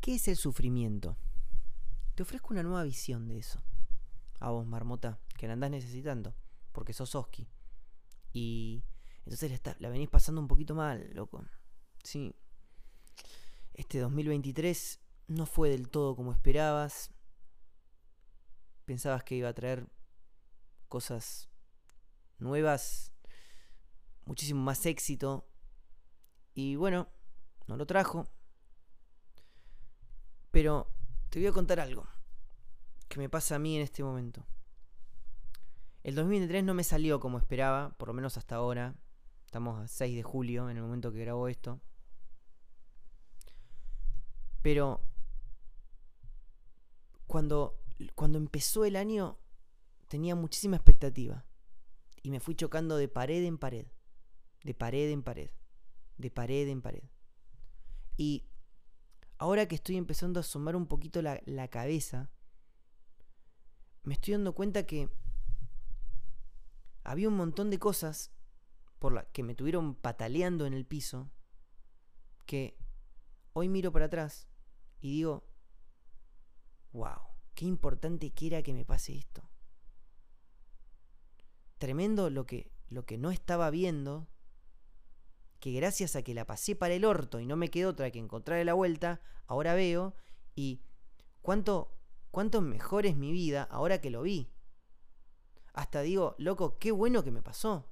¿Qué es el sufrimiento? Te ofrezco una nueva visión de eso. A vos, marmota, que la andás necesitando, porque sos Oski. Y entonces la, la venís pasando un poquito mal, loco. Sí. Este 2023 no fue del todo como esperabas. Pensabas que iba a traer cosas nuevas, muchísimo más éxito. Y bueno, no lo trajo. Pero te voy a contar algo que me pasa a mí en este momento. El 2023 no me salió como esperaba, por lo menos hasta ahora. Estamos a 6 de julio, en el momento que grabo esto. Pero cuando, cuando empezó el año tenía muchísima expectativa. Y me fui chocando de pared en pared. De pared en pared. De pared en pared. Y ahora que estoy empezando a sumar un poquito la, la cabeza, me estoy dando cuenta que había un montón de cosas por las que me tuvieron pataleando en el piso que hoy miro para atrás y digo, wow, qué importante que era que me pase esto. Tremendo lo que, lo que no estaba viendo, que gracias a que la pasé para el orto y no me quedó otra que encontrar la vuelta, ahora veo y cuánto, cuánto mejor es mi vida ahora que lo vi. Hasta digo, loco, qué bueno que me pasó.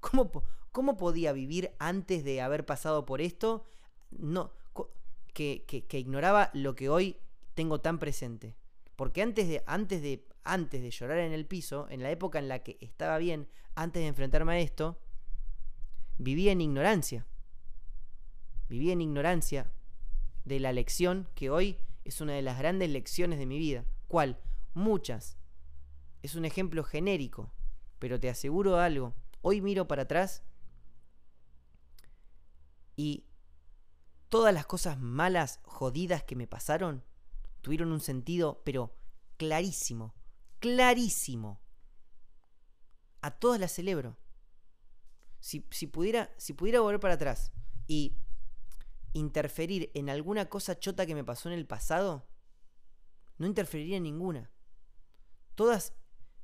¿Cómo, cómo podía vivir antes de haber pasado por esto? No, que, que, ignoraba lo que hoy tengo tan presente. Porque antes de, antes, de, antes de llorar en el piso, en la época en la que estaba bien, antes de enfrentarme a esto, vivía en ignorancia. Vivía en ignorancia de la lección que hoy es una de las grandes lecciones de mi vida. ¿Cuál? Muchas. Es un ejemplo genérico, pero te aseguro algo. Hoy miro para atrás y todas las cosas malas, jodidas que me pasaron, tuvieron un sentido, pero clarísimo, clarísimo. A todas las celebro. Si, pudiera, si pudiera volver para atrás y interferir en alguna cosa chota que me pasó en el pasado, no interferiría en ninguna. Todas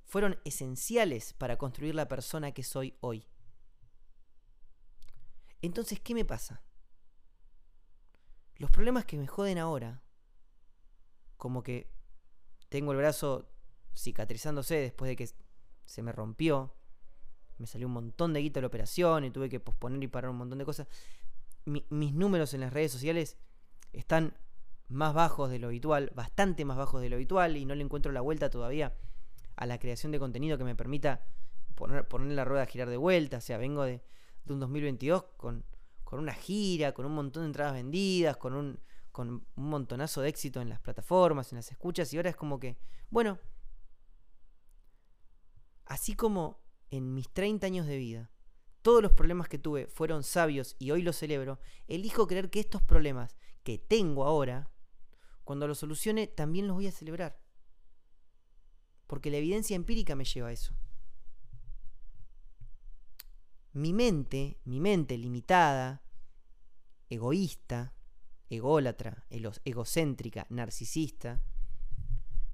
fueron esenciales para construir la persona que soy hoy. Entonces, ¿qué me pasa? Los problemas que me joden ahora, como que tengo el brazo cicatrizándose después de que se me rompió, me salió un montón de guita la operación y tuve que posponer y parar un montón de cosas. mis números en las redes sociales están más bajos de lo habitual, bastante más bajos de lo habitual y no le encuentro la vuelta todavía a la creación de contenido que me permita poner, poner la rueda a girar de vuelta. O sea, vengo de, de un 2022 con con una gira, con un montón de entradas vendidas, con un, con un montonazo de éxito en las plataformas, en las escuchas, y ahora es como que, bueno, así como en mis 30 años de vida, todos los problemas que tuve fueron sabios y hoy los celebro, elijo creer que estos problemas que tengo ahora, cuando los solucione, también los voy a celebrar. Porque la evidencia empírica me lleva a eso mi mente, mi mente limitada, egoísta, ególatra, egocéntrica, narcisista,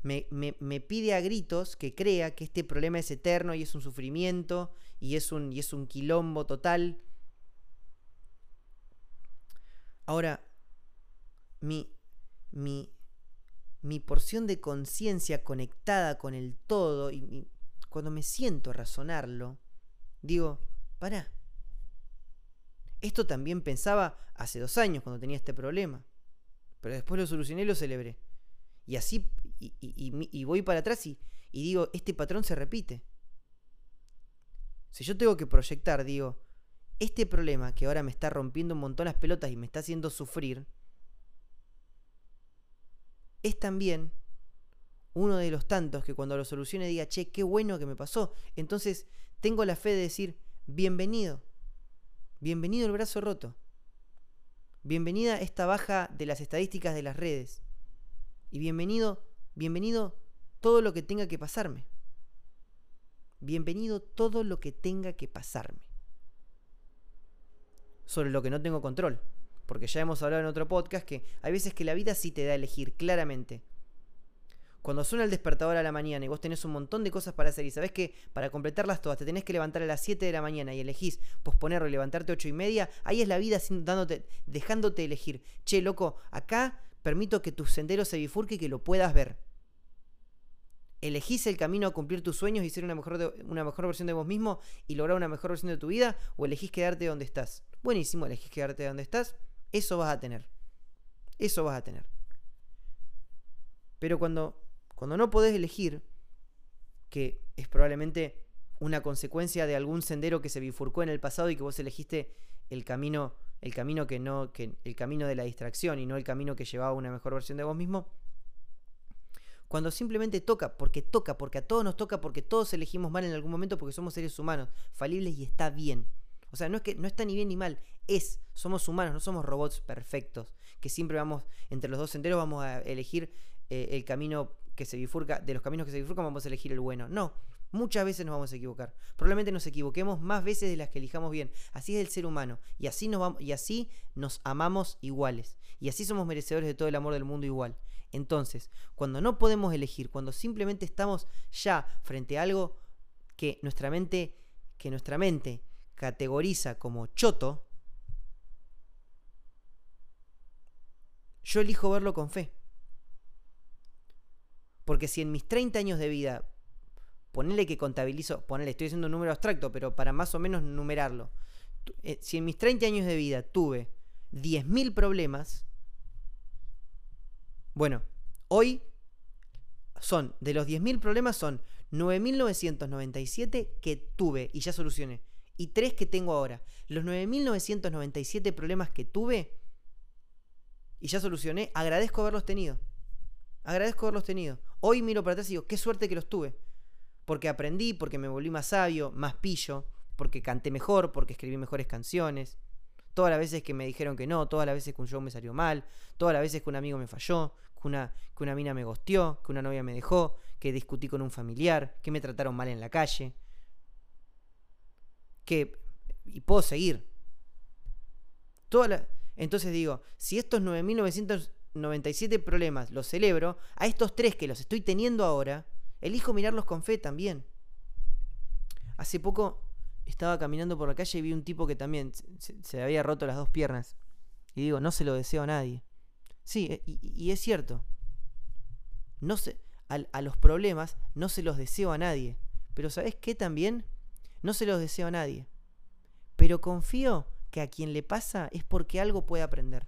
me, me, pide a gritos que crea que este problema es eterno y es un sufrimiento y es un, y es un quilombo total. Ahora, mi, mi, mi porción de conciencia conectada con el todo, y cuando me siento a razonarlo, digo, para. Esto también pensaba hace dos años cuando tenía este problema. Pero después lo solucioné y lo celebré. Y así, y, voy para atrás y, y digo, este patrón se repite. Si yo tengo que proyectar, digo, este problema que ahora me está rompiendo un montón las pelotas y me está haciendo sufrir, es también uno de los tantos que cuando lo solucione diga, che, qué bueno que me pasó. Entonces tengo la fe de decir, bienvenido. Bienvenido el brazo roto. Bienvenida esta baja de las estadísticas de las redes. Y bienvenido, bienvenido todo lo que tenga que pasarme. Bienvenido todo lo que tenga que pasarme. Sobre lo que no tengo control. porque ya hemos hablado en otro podcast que hay veces que la vida sí te da a elegir claramente. Cuando suena el despertador a la mañana y vos tenés un montón de cosas para hacer y sabés que para completarlas todas te tenés que levantar a las 7 de la mañana y elegís posponerlo y levantarte a 8 y media, ahí es la vida dándote, dejándote elegir. Che, loco, acá permito que tu sendero se bifurque y que lo puedas ver. ¿Elegís el camino a cumplir tus sueños y ser una mejor, una mejor versión de vos mismo y lograr una mejor versión de tu vida? ¿O elegís quedarte donde estás? Buenísimo, elegís quedarte donde estás. Eso vas a tener. Eso vas a tener. Pero cuando cuando no podés elegir, que es probablemente una consecuencia de algún sendero que se bifurcó en el pasado y que vos elegiste el camino, el camino que no, que el camino de la distracción y no el camino que llevaba a una mejor versión de vos mismo. Cuando simplemente toca, porque toca, porque a todos nos toca, porque todos elegimos mal en algún momento, porque somos seres humanos, falibles y está bien. O sea, no es que no está ni bien ni mal, es, somos humanos, no somos robots perfectos, que siempre vamos, entre los dos senderos vamos a elegir eh, el camino que se bifurca, de los caminos que se bifurcan vamos a elegir el bueno. No, muchas veces nos vamos a equivocar. Probablemente nos equivoquemos más veces de las que elijamos bien. Así es el ser humano. Y así nos, vamos, y así nos amamos iguales. Y así somos merecedores de todo el amor del mundo igual. Entonces, cuando no podemos elegir, cuando simplemente estamos ya frente a algo que nuestra mente, que nuestra mente categoriza como choto, yo elijo verlo con fe. Porque si en mis 30 años de vida, ponele que contabilizo, ponele, estoy haciendo un número abstracto, pero para más o menos numerarlo. Eh, si en mis 30 años de vida tuve 10.000 problemas, bueno, hoy son, de los 10.000 problemas son 9.997 que tuve y ya solucioné. Y 3 que tengo ahora. Los 9.997 problemas que tuve y ya solucioné, agradezco haberlos tenido. Agradezco haberlos tenido. Hoy miro para atrás y digo, qué suerte que los tuve. Porque aprendí, porque me volví más sabio, más pillo, porque canté mejor, porque escribí mejores canciones. Todas las veces que me dijeron que no, todas las veces que un show me salió mal, todas las veces que un amigo me falló, que una, que una mina me gosteó, que una novia me dejó, que discutí con un familiar, que me trataron mal en la calle. Que. Y puedo seguir. Toda entonces digo, si estos 9.900 97 problemas los celebro, a estos tres que los estoy teniendo ahora, elijo mirarlos con fe también. Hace poco estaba caminando por la calle y vi un tipo que también se, había roto las dos piernas. Y digo, no se lo deseo a nadie. Sí, e, y, es cierto. No se, a, los problemas no se los deseo a nadie. Pero ¿sabes qué también? No se los deseo a nadie. Pero confío que a quien le pasa es porque algo puede aprender.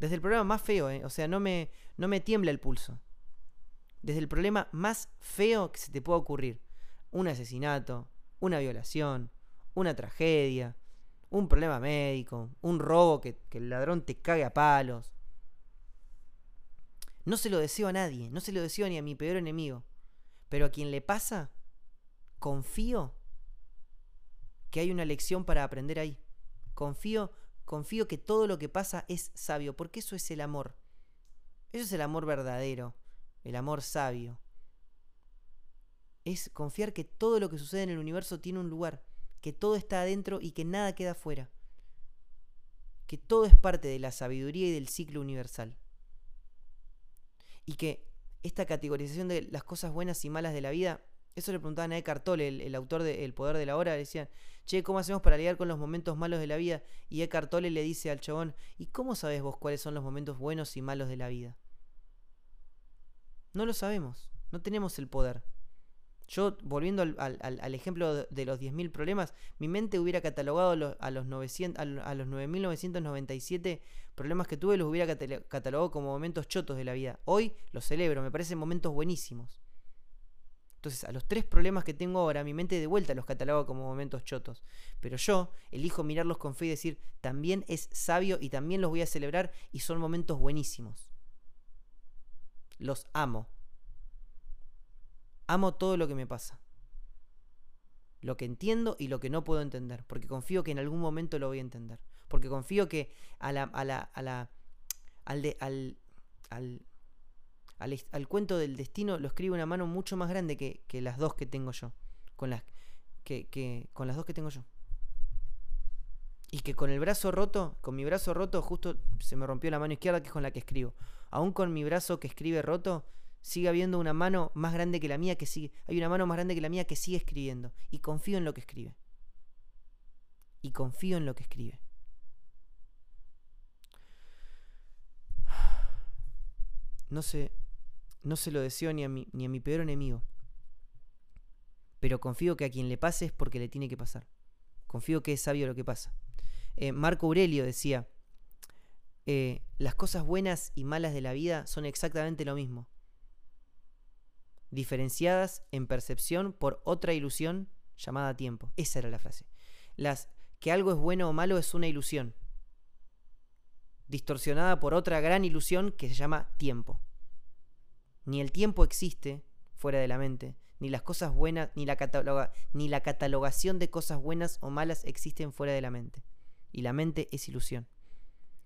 Desde el problema más feo, ¿eh? o sea, no me, no me tiembla el pulso. Desde el problema más feo que se te pueda ocurrir. Un asesinato, una violación, una tragedia, un problema médico, un robo que, el ladrón te cague a palos. No se lo deseo a nadie, no se lo deseo ni a mi peor enemigo. Pero a quien le pasa, confío que hay una lección para aprender ahí. Confío confío que todo lo que pasa es sabio, porque eso es el amor. Eso es el amor verdadero, el amor sabio. Es confiar que todo lo que sucede en el universo tiene un lugar, que todo está adentro y que nada queda afuera. Que todo es parte de la sabiduría y del ciclo universal. Y que esta categorización de las cosas buenas y malas de la vida eso le preguntaban a Eckhart Tolle, el, autor de El Poder de la Hora. Le decían, che, ¿cómo hacemos para lidiar con los momentos malos de la vida? Y Eckhart Tolle le dice al chabón, ¿y cómo sabes vos cuáles son los momentos buenos y malos de la vida? No lo sabemos, no tenemos el poder. Yo, volviendo al, ejemplo de los 10.000 problemas, mi mente hubiera catalogado a los, 900, a los 9.997 problemas que tuve, los hubiera catalogado como momentos chotos de la vida. Hoy los celebro, me parecen momentos buenísimos. Entonces, a los tres problemas que tengo ahora, mi mente de vuelta los cataloga como momentos chotos. Pero yo elijo mirarlos con fe y decir, también es sabio y también los voy a celebrar y son momentos buenísimos. Los amo. Amo todo lo que me pasa. Lo que entiendo y lo que no puedo entender. Porque confío que en algún momento lo voy a entender. Porque confío que a la, a la, a la, al, de, al, al al, cuento del destino lo escribe una mano mucho más grande que, las dos que tengo yo. Con las, que, con las dos que tengo yo. Y que con el brazo roto, con mi brazo roto, justo se me rompió la mano izquierda, que es con la que escribo. Aún con mi brazo que escribe roto, sigue habiendo una mano más grande que la mía que sigue. Hay una mano más grande que la mía que sigue escribiendo. Y confío en lo que escribe. Y confío en lo que escribe. No sé, no se lo deseo ni a mi, ni a mi peor enemigo. Pero confío que a quien le pase es porque le tiene que pasar. Confío que es sabio lo que pasa. Eh, Marco Aurelio decía, eh, las cosas buenas y malas de la vida son exactamente lo mismo, diferenciadas en percepción por otra ilusión llamada tiempo. Esa era la frase. Las, que algo es bueno o malo es una ilusión, distorsionada por otra gran ilusión que se llama tiempo. Ni el tiempo existe fuera de la mente, ni las cosas buenas, ni la, ni la catalogación de cosas buenas o malas existen fuera de la mente y la mente es ilusión.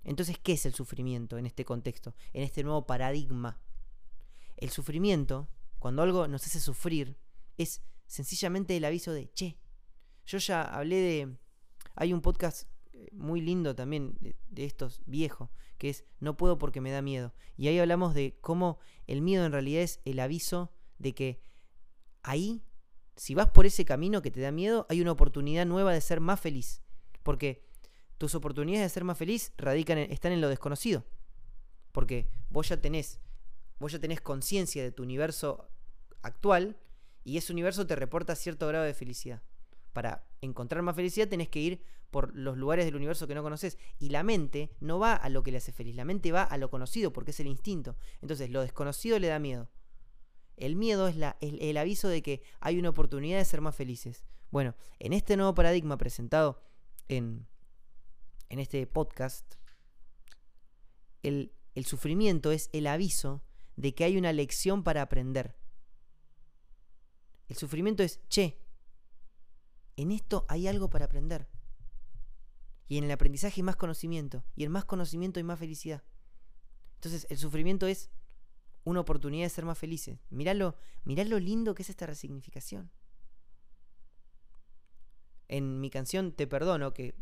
Entonces, ¿qué es el sufrimiento en este contexto, en este nuevo paradigma? El sufrimiento, cuando algo nos hace sufrir, es sencillamente el aviso de, che, yo ya hablé de... Hay un podcast eh, muy lindo también de, de, estos viejos, que es No puedo porque me da miedo. Y ahí hablamos de cómo el miedo en realidad es el aviso de que ahí, si vas por ese camino que te da miedo, hay una oportunidad nueva de ser más feliz. Porque tus oportunidades de ser más feliz radican están en lo desconocido. Porque vos ya tenés, vos ya tenés conciencia de tu universo actual y ese universo te reporta cierto grado de felicidad. Para encontrar más felicidad tenés que ir por los lugares del universo que no conoces. Y la mente no va a lo que le hace feliz, la mente va a lo conocido porque es el instinto. Entonces lo desconocido le da miedo. El miedo es el aviso de que hay una oportunidad de ser más felices. Bueno, en este nuevo paradigma presentado en, en este podcast, el, el sufrimiento es el aviso de que hay una lección para aprender. El sufrimiento es, che, en esto hay algo para aprender. Y en el aprendizaje hay más conocimiento. Y en más conocimiento hay más felicidad. Entonces el sufrimiento es una oportunidad de ser más felices. Mirá lo, mirá lo lindo que es esta resignificación. En mi canción Te Perdono, que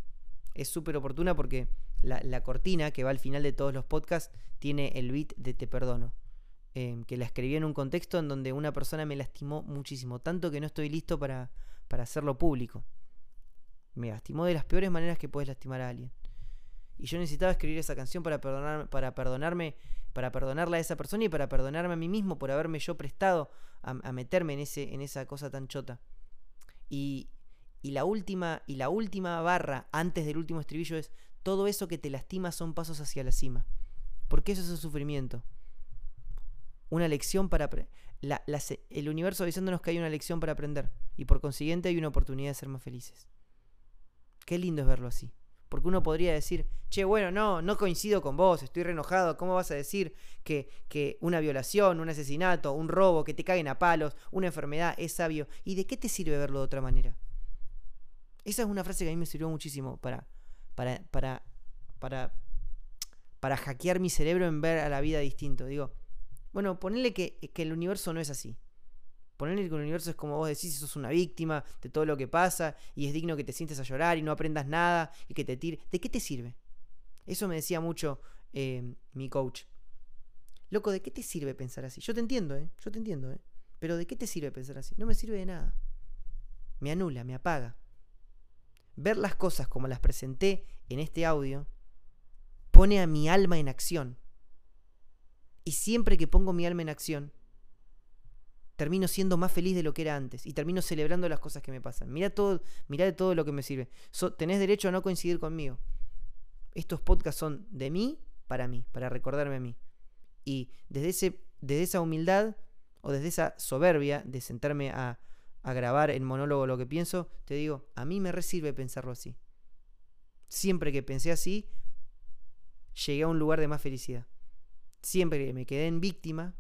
es súper oportuna porque la, cortina que va al final de todos los podcasts tiene el beat de Te Perdono. Em, que la escribí en un contexto en donde una persona me lastimó muchísimo, tanto que no estoy listo para, para hacerlo público. Me lastimó de las peores maneras que puedes lastimar a alguien. Y yo necesitaba escribir esa canción para, perdonar, para perdonarme, para perdonarla a esa persona y para perdonarme a mí mismo por haberme yo prestado a, a meterme en, ese, en esa cosa tan chota. Y, y la última, y la última barra antes del último estribillo es todo eso que te lastima son pasos hacia la cima. Porque eso es el sufrimiento. Una lección para el universo avisándonos que hay una lección para aprender. Y por consiguiente hay una oportunidad de ser más felices. Qué lindo es verlo así. Porque uno podría decir, che, bueno, no, no coincido con vos, estoy re enojado. ¿Cómo vas a decir que, que una violación, un asesinato, un robo, que te caguen a palos, una enfermedad es sabio? ¿Y de qué te sirve verlo de otra manera? Esa es una frase que a mí me sirvió muchísimo para, para, para, para, para hackear mi cerebro en ver a la vida distinto. Digo, bueno, ponerle que, que el universo no es así. Ponerle que el universo es como vos decís, sos una víctima de todo lo que pasa y es digno que te sientes a llorar y no aprendas nada y que te tire. ¿De qué te sirve? Eso me decía mucho eh, mi coach. Loco, ¿de qué te sirve pensar así? Yo te entiendo, ¿eh? Yo te entiendo, ¿eh? Pero ¿de qué te sirve pensar así? No me sirve de nada. Me anula, me apaga ver las cosas como las presenté en este audio pone a mi alma en acción. Y siempre que pongo mi alma en acción, termino siendo más feliz de lo que era antes y termino celebrando las cosas que me pasan. Mira todo, de todo lo que me sirve. tenés derecho a no coincidir conmigo. Estos podcasts son de mí para mí, para recordarme a mí. Y desde, ese, desde esa humildad o desde esa soberbia de sentarme a, a grabar en monólogo lo que pienso, te digo, a mí me resirve pensarlo así. Siempre que pensé así, llegué a un lugar de más felicidad. Siempre que me quedé en víctima,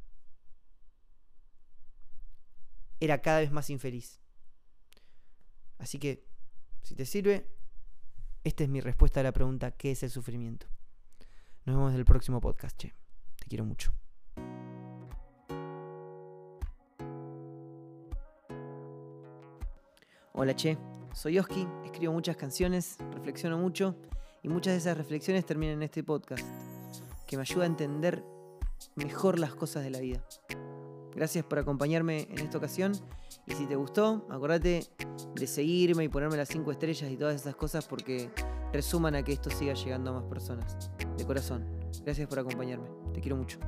era cada vez más infeliz. Así que, si te sirve, esta es mi respuesta a la pregunta, ¿qué es el sufrimiento? Nos vemos en el próximo podcast, che. Te quiero mucho. Hola, che. soy Oski, escribo muchas canciones, reflexiono mucho y muchas de esas reflexiones terminan en este podcast, que me ayuda a entender mejor las cosas de la vida. Gracias por acompañarme en esta ocasión y si te gustó, acordate de seguirme y ponerme las 5 estrellas y todas esas cosas porque resuman a que esto siga llegando a más personas. De corazón, gracias por acompañarme. Te quiero mucho.